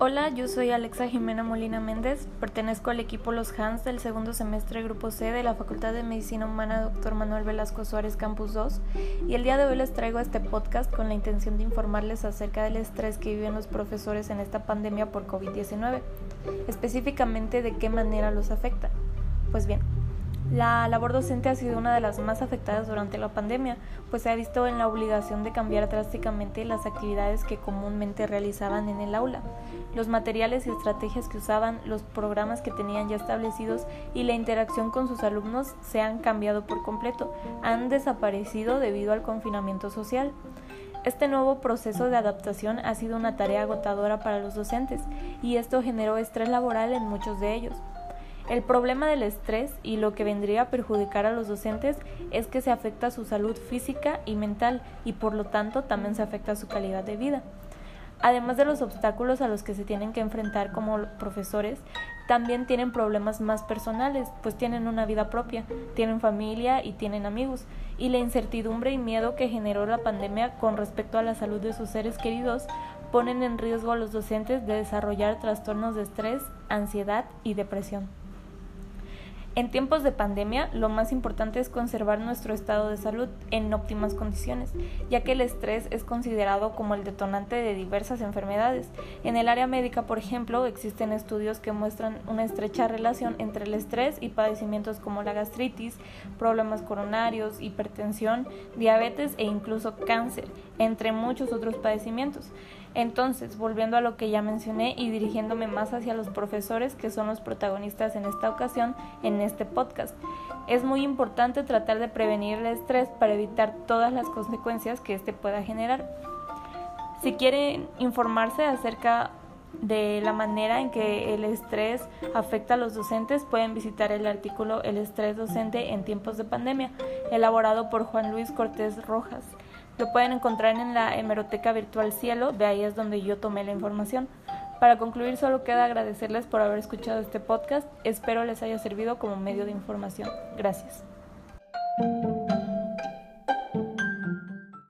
Hola, yo soy Alexa Jimena Molina Méndez, pertenezco al equipo Los Hans del segundo semestre Grupo C de la Facultad de Medicina Humana Dr. Manuel Velasco Suárez Campus 2 y el día de hoy les traigo este podcast con la intención de informarles acerca del estrés que viven los profesores en esta pandemia por COVID-19, específicamente de qué manera los afecta. Pues bien, la labor docente ha sido una de las más afectadas durante la pandemia, pues se ha visto en la obligación de cambiar drásticamente las actividades que comúnmente realizaban en el aula, los materiales y estrategias que usaban, los programas que tenían ya establecidos y la interacción con sus alumnos se han cambiado por completo, han desaparecido debido al confinamiento social. Este nuevo proceso de adaptación ha sido una tarea agotadora para los docentes y esto generó estrés laboral en muchos de ellos. El problema del estrés y lo que vendría a perjudicar a los docentes es que se afecta su salud física y mental y por lo tanto también se afecta su calidad de vida. Además de los obstáculos a los que se tienen que enfrentar como profesores, también tienen problemas más personales, pues tienen una vida propia, tienen familia y tienen amigos, y la incertidumbre y miedo que generó la pandemia con respecto a la salud de sus seres queridos ponen en riesgo a los docentes de desarrollar trastornos de estrés, ansiedad y depresión. En tiempos de pandemia, lo más importante es conservar nuestro estado de salud en óptimas condiciones, ya que el estrés es considerado como el detonante de diversas enfermedades. En el área médica, por ejemplo, existen estudios que muestran una estrecha relación entre el estrés y padecimientos como la gastritis, problemas coronarios, hipertensión, diabetes e incluso cáncer, entre muchos otros padecimientos. Entonces, volviendo a lo que ya mencioné y dirigiéndome más hacia los profesores que son los protagonistas en esta ocasión, en este podcast, es muy importante tratar de prevenir el estrés para evitar todas las consecuencias que éste pueda generar. Si quieren informarse acerca de la manera en que el estrés afecta a los docentes, pueden visitar el artículo El estrés docente en tiempos de pandemia, elaborado por Juan Luis Cortés Rojas. Lo pueden encontrar en la hemeroteca virtual Cielo, de ahí es donde yo tomé la información. Para concluir, solo queda agradecerles por haber escuchado este podcast. Espero les haya servido como medio de información. Gracias.